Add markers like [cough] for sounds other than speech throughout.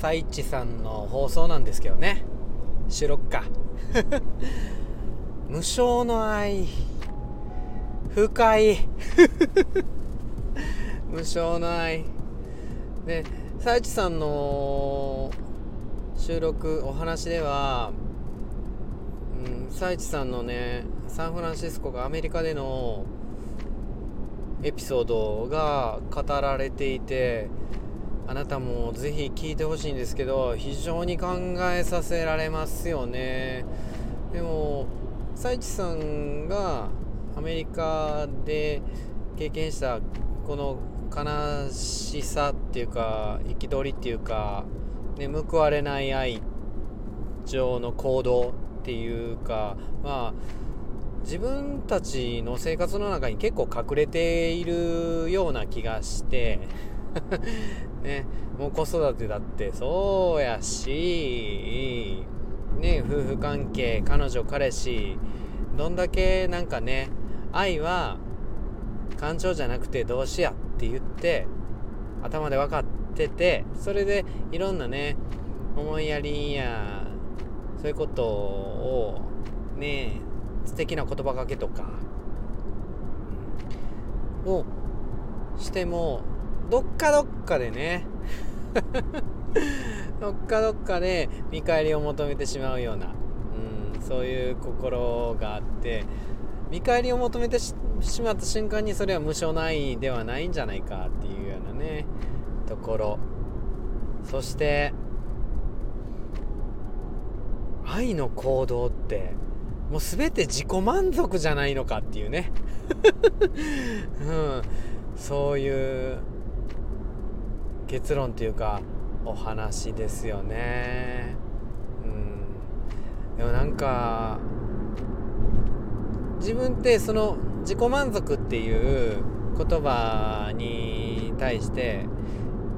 サイチさんの放送なんですけどね。収録か。[laughs] 無償の愛。深い [laughs] 無償の愛。でサイチさんの収録お話では、うん、サイチさんのねサンフランシスコがアメリカでのエピソードが語られていてあなたもぜひ聞いてほしいんですけど非常に考えさせられますよね。でもサイチさんがアメリカで経験したこの悲しさっていうか憤りっていうか、ね、報われない愛情の行動っていうかまあ自分たちの生活の中に結構隠れているような気がして [laughs] ね、もう子育てだってそうやし、ね、夫婦関係彼女彼氏どんだけなんかね愛は感情じゃなくて動詞やって言って頭で分かっててそれでいろんなね思いやりやそういうことをね素敵な言葉かけとかをしてもどっかどっかでね。[laughs] どっかどっかで見返りを求めてしまうような、うん、そういう心があって。見返りを求めてしまった瞬間にそれは無償の愛ではないんじゃないかっていうようなね。ところ。そして愛の行動ってもう全て自己満足じゃないのかっていうね、[laughs] うん、そういう結論っていうかお話ですよね。うん。でもなんか自分ってその自己満足っていう言葉に対して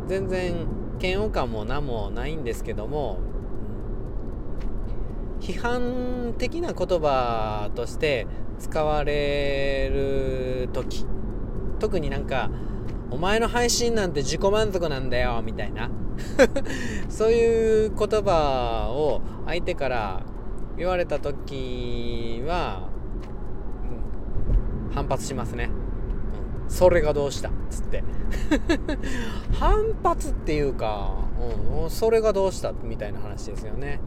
全然嫌悪感も何もないんですけども批判的な言葉として使われる時特になんかお前の配信なんて自己満足なんだよみたいな。[laughs] そういう言葉を相手から言われた時は、反発しますね、うん、それがどうした？つって。[laughs] 反発っていうか、うん、それがどうした？みたいな話ですよね、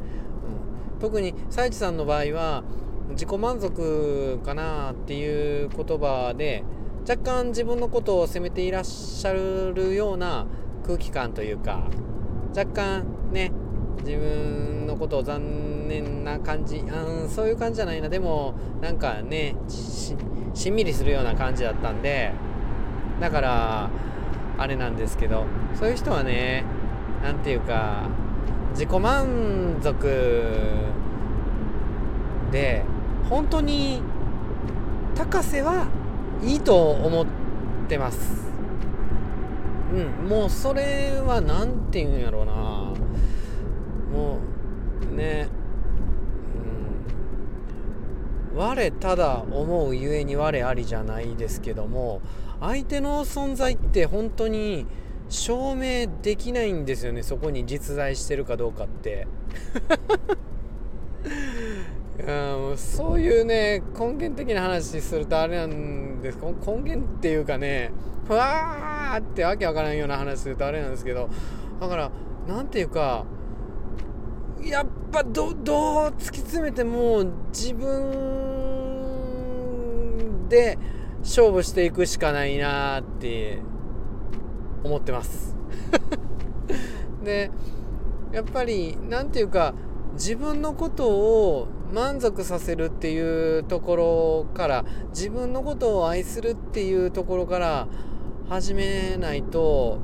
うん、特にサイチさんの場合は自己満足かなっていう言葉で若干自分のことを責めていらっしゃるような空気感というか若干ね自分のことを残念な感じうんそういう感じじゃないな。でもなんかねしんみりするような感じだったんでだからあれなんですけどそういう人はね何て言うか自己満足で本当に高瀬はいいと思ってます。うんもうそれは何て言うんやろうな。もうねうん。我ただ思うゆえに我ありじゃないですけども相手の存在って本当に証明できないんですよねそこに実在してるかどうかって。そういうね根源的な話するとあれなんです。根源っていうかねふわーってわけわからんような話するとあれなんですけどだから何ていうかやっぱどどう突き詰めても自分で勝負していくしかないなって思ってます。[laughs] でやっぱり何ていうか自分のことを満足させるっていうところから自分のことを愛するっていうところから始めないと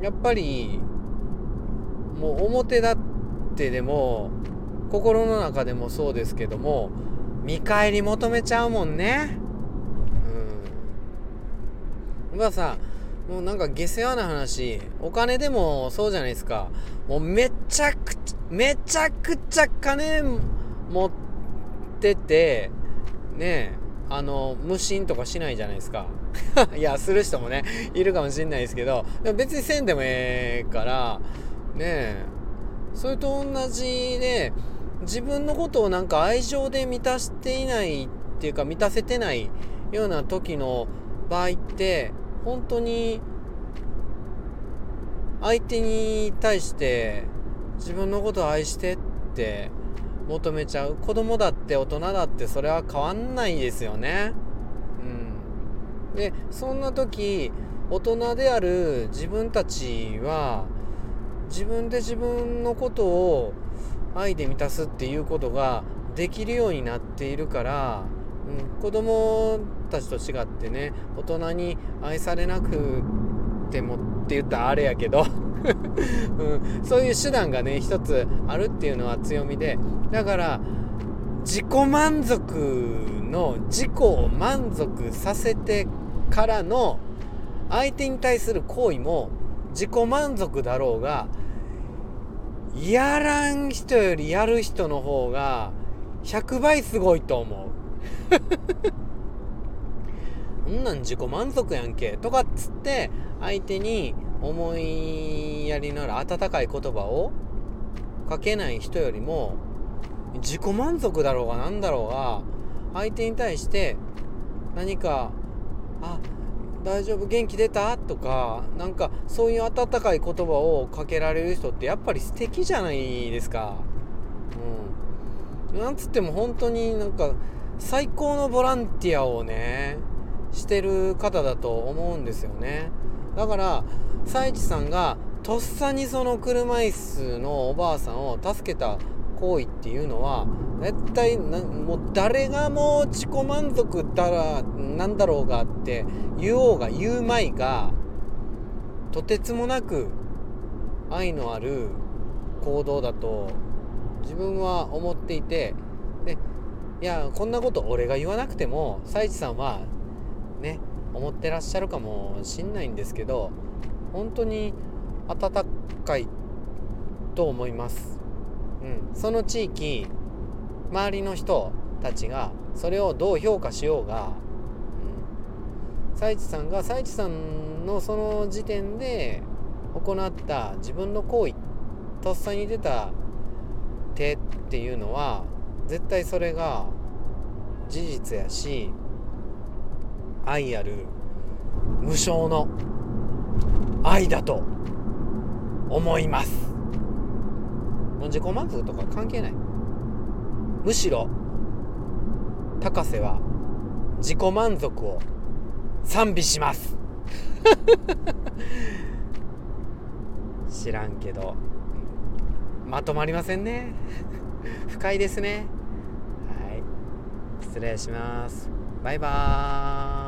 やっぱりもう表立ってでも心の中でもそうですけども見返り求めちゃうもんね。うん。まあさもうなんか下世話な話。お金でもそうじゃないですか。もうめちゃくちゃめちゃくちゃ金持ってってて、ねあの、無心とかしないじゃないですか。[laughs] いや、する人もね、いるかもしんないですけど、でも別にせんでもええから、ねそれと同じで自分のことをなんか愛情で満たしていないっていうか満たせてないような時の場合って本当に相手に対して自分のことを愛してって求めちゃう。子供だって大人だってそれは変わんないですよね。うん、でそんな時大人である自分たちは自分で自分のことを愛で満たすっていうことができるようになっているから、うん、子供たちと違ってね大人に愛されなくてもって言ったらあれやけど。うん、そういう手段がね一つあるっていうのは強みでだから自己満足の自己を満足させてからの相手に対する行為も自己満足だろうがやらん人よりやる人の方が100倍すごいと思う。[laughs] んなん自己満足やんけとかっつって相手に思いやりのある温かい言葉をかけない人よりも自己満足だろうが何だろうが相手に対して何か「あ大丈夫元気出た?」とかなんかそういう温かい言葉をかけられる人ってやっぱり素敵じゃないですか。うん、なんつっても本当になんか最高のボランティアをねしてる方だと思うんですよね。だから佐一さんがとっさにその車椅子のおばあさんを助けた行為っていうのは絶対もう誰がもう自己満足だらなんだろうがって言おうが言うまいがとてつもなく愛のある行動だと自分は思っていてでいやこんなこと俺が言わなくても佐一さんはね思ってらっしゃるかもしんないんですけど本当に温かいと思います、うん、その地域周りの人たちがそれをどう評価しようが、うん、佐一さんが佐一さんのその時点で行った自分の行為とっさに出た手っていうのは絶対それが事実やし愛ある無償の愛だと思います。自己満足とか関係ない。むしろ高瀬は自己満足を賛美します。[laughs] 知らんけど。まとまりませんね。[laughs] 深いですね。はい。失礼します。バイバーイ。